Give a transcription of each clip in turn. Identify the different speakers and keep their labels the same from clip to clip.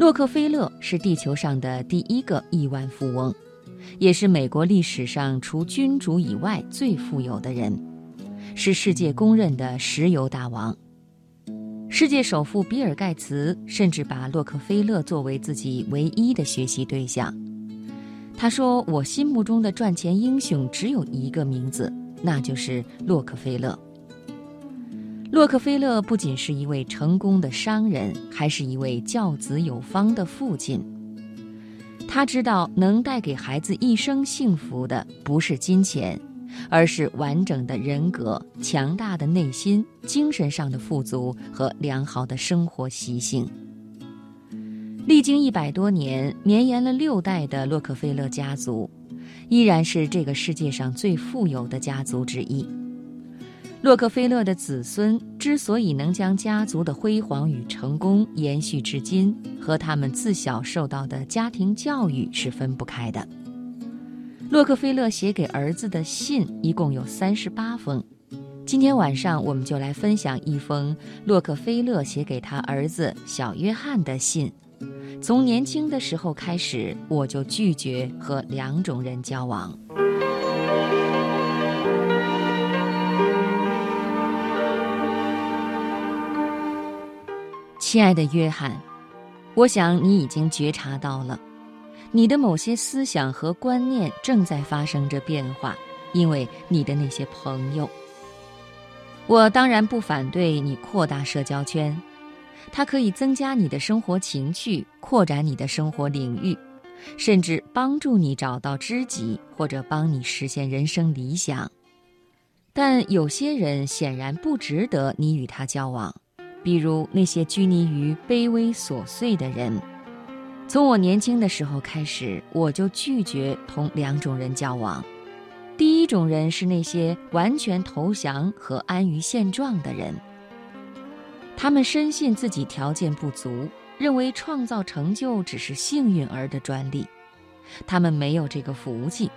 Speaker 1: 洛克菲勒是地球上的第一个亿万富翁，也是美国历史上除君主以外最富有的人，是世界公认的石油大王。世界首富比尔·盖茨甚至把洛克菲勒作为自己唯一的学习对象。他说：“我心目中的赚钱英雄只有一个名字，那就是洛克菲勒。”洛克菲勒不仅是一位成功的商人，还是一位教子有方的父亲。他知道，能带给孩子一生幸福的不是金钱，而是完整的人格、强大的内心、精神上的富足和良好的生活习性。历经一百多年、绵延了六代的洛克菲勒家族，依然是这个世界上最富有的家族之一。洛克菲勒的子孙之所以能将家族的辉煌与成功延续至今，和他们自小受到的家庭教育是分不开的。洛克菲勒写给儿子的信一共有三十八封，今天晚上我们就来分享一封洛克菲勒写给他儿子小约翰的信。从年轻的时候开始，我就拒绝和两种人交往。亲爱的约翰，我想你已经觉察到了，你的某些思想和观念正在发生着变化，因为你的那些朋友。我当然不反对你扩大社交圈，它可以增加你的生活情趣，扩展你的生活领域，甚至帮助你找到知己，或者帮你实现人生理想。但有些人显然不值得你与他交往。比如那些拘泥于卑微琐碎的人，从我年轻的时候开始，我就拒绝同两种人交往。第一种人是那些完全投降和安于现状的人，他们深信自己条件不足，认为创造成就只是幸运儿的专利，他们没有这个福气。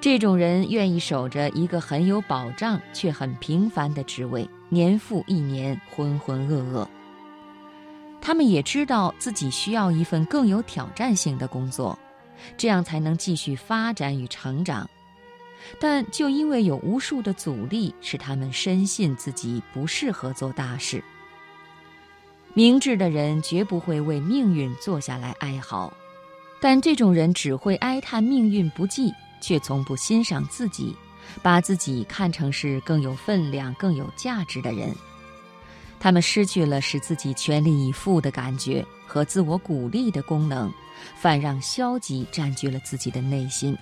Speaker 1: 这种人愿意守着一个很有保障却很平凡的职位。年复一年，浑浑噩噩。他们也知道自己需要一份更有挑战性的工作，这样才能继续发展与成长。但就因为有无数的阻力，使他们深信自己不适合做大事。明智的人绝不会为命运坐下来哀嚎，但这种人只会哀叹命运不济，却从不欣赏自己。把自己看成是更有分量、更有价值的人，他们失去了使自己全力以赴的感觉和自我鼓励的功能，反让消极占据了自己的内心。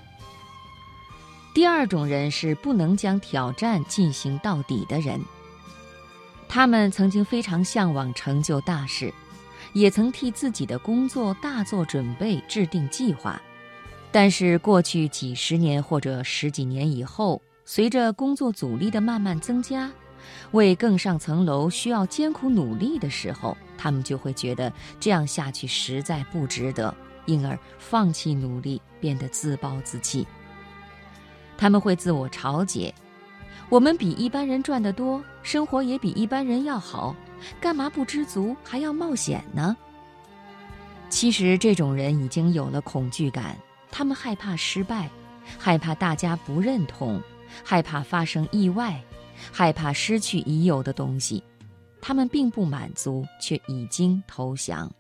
Speaker 1: 第二种人是不能将挑战进行到底的人，他们曾经非常向往成就大事，也曾替自己的工作大做准备、制定计划。但是过去几十年或者十几年以后，随着工作阻力的慢慢增加，为更上层楼需要艰苦努力的时候，他们就会觉得这样下去实在不值得，因而放弃努力，变得自暴自弃。他们会自我嘲解：“我们比一般人赚得多，生活也比一般人要好，干嘛不知足还要冒险呢？”其实，这种人已经有了恐惧感。他们害怕失败，害怕大家不认同，害怕发生意外，害怕失去已有的东西。他们并不满足，却已经投降。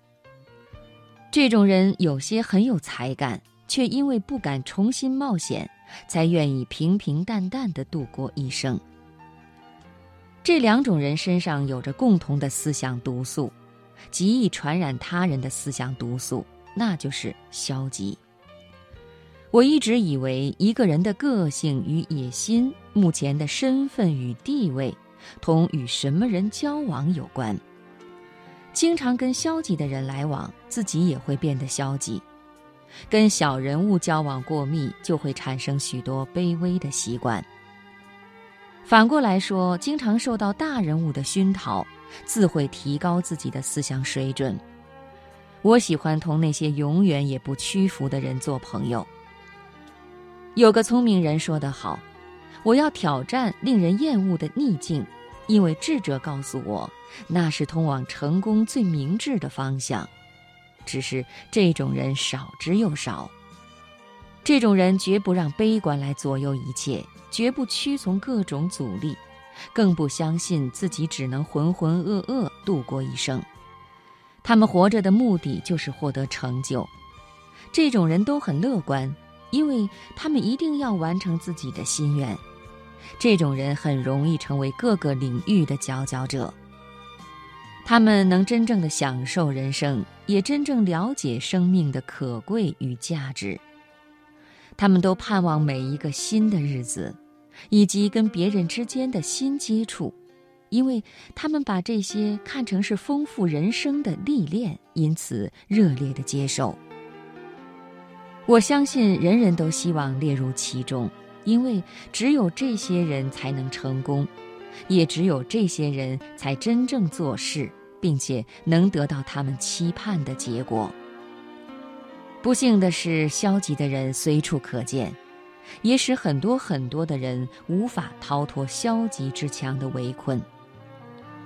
Speaker 1: 这种人有些很有才干，却因为不敢重新冒险，才愿意平平淡淡的度过一生。这两种人身上有着共同的思想毒素，极易传染他人的思想毒素，那就是消极。我一直以为，一个人的个性与野心、目前的身份与地位，同与什么人交往有关。经常跟消极的人来往，自己也会变得消极；跟小人物交往过密，就会产生许多卑微的习惯。反过来说，经常受到大人物的熏陶，自会提高自己的思想水准。我喜欢同那些永远也不屈服的人做朋友。有个聪明人说得好：“我要挑战令人厌恶的逆境，因为智者告诉我，那是通往成功最明智的方向。”只是这种人少之又少。这种人绝不让悲观来左右一切，绝不屈从各种阻力，更不相信自己只能浑浑噩噩度过一生。他们活着的目的就是获得成就。这种人都很乐观，因为他们一定要完成自己的心愿。这种人很容易成为各个领域的佼佼者。他们能真正的享受人生，也真正了解生命的可贵与价值。他们都盼望每一个新的日子，以及跟别人之间的新接触，因为他们把这些看成是丰富人生的历练，因此热烈的接受。我相信人人都希望列入其中，因为只有这些人才能成功，也只有这些人才真正做事，并且能得到他们期盼的结果。不幸的是，消极的人随处可见，也使很多很多的人无法逃脱消极之墙的围困。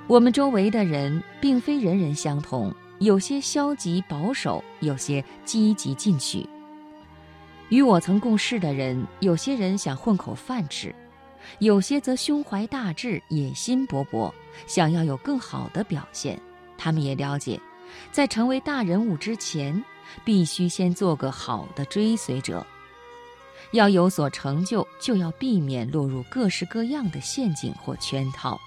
Speaker 1: 我们周围的人并非人人相同，有些消极保守，有些积极进取。与我曾共事的人，有些人想混口饭吃，有些则胸怀大志，野心勃勃，想要有更好的表现。他们也了解，在成为大人物之前。必须先做个好的追随者。要有所成就，就要避免落入各式各样的陷阱或圈套。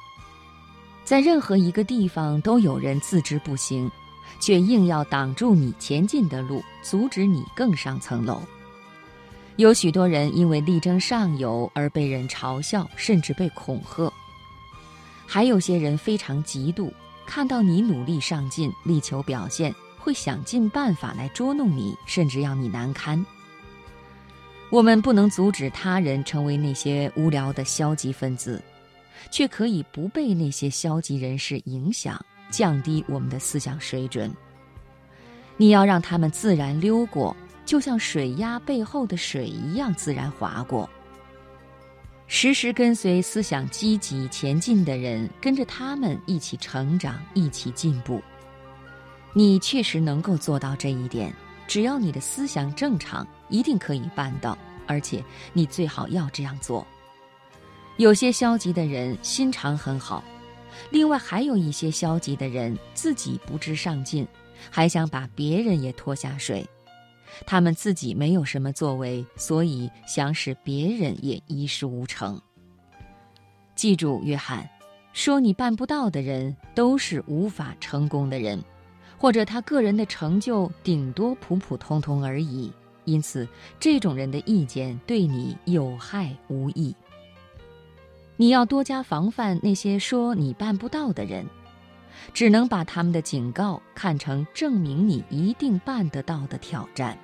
Speaker 1: 在任何一个地方，都有人自知不行，却硬要挡住你前进的路，阻止你更上层楼。有许多人因为力争上游而被人嘲笑，甚至被恐吓；还有些人非常嫉妒，看到你努力上进，力求表现。会想尽办法来捉弄你，甚至要你难堪。我们不能阻止他人成为那些无聊的消极分子，却可以不被那些消极人士影响，降低我们的思想水准。你要让他们自然溜过，就像水压背后的水一样自然划过。时时跟随思想积极前进的人，跟着他们一起成长，一起进步。你确实能够做到这一点，只要你的思想正常，一定可以办到。而且你最好要这样做。有些消极的人心肠很好，另外还有一些消极的人自己不知上进，还想把别人也拖下水。他们自己没有什么作为，所以想使别人也一事无成。记住，约翰，说你办不到的人都是无法成功的人。或者他个人的成就顶多普普通通而已，因此这种人的意见对你有害无益。你要多加防范那些说你办不到的人，只能把他们的警告看成证明你一定办得到的挑战。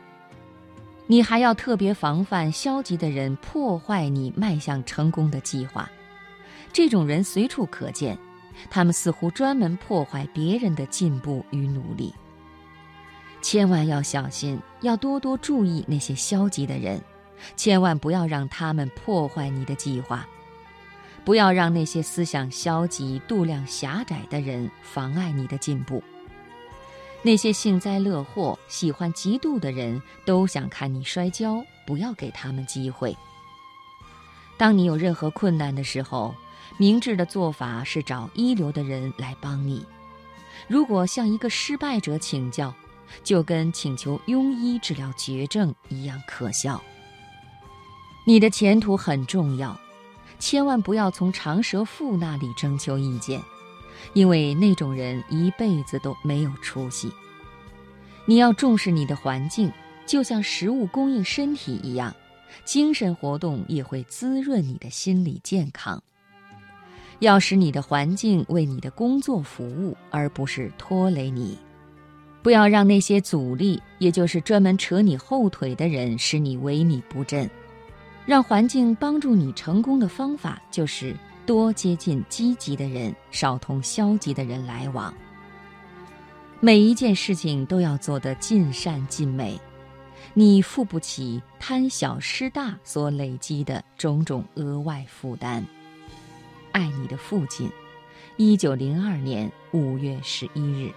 Speaker 1: 你还要特别防范消极的人破坏你迈向成功的计划，这种人随处可见。他们似乎专门破坏别人的进步与努力。千万要小心，要多多注意那些消极的人，千万不要让他们破坏你的计划，不要让那些思想消极、度量狭窄的人妨碍你的进步。那些幸灾乐祸、喜欢嫉妒的人，都想看你摔跤，不要给他们机会。当你有任何困难的时候，明智的做法是找一流的人来帮你。如果向一个失败者请教，就跟请求庸医治疗绝症一样可笑。你的前途很重要，千万不要从长舌妇那里征求意见，因为那种人一辈子都没有出息。你要重视你的环境，就像食物供应身体一样，精神活动也会滋润你的心理健康。要使你的环境为你的工作服务，而不是拖累你。不要让那些阻力，也就是专门扯你后腿的人，使你萎靡不振。让环境帮助你成功的方法，就是多接近积极的人，少同消极的人来往。每一件事情都要做得尽善尽美，你付不起贪小失大所累积的种种额外负担。爱你的父亲，一九零二年五月十一日。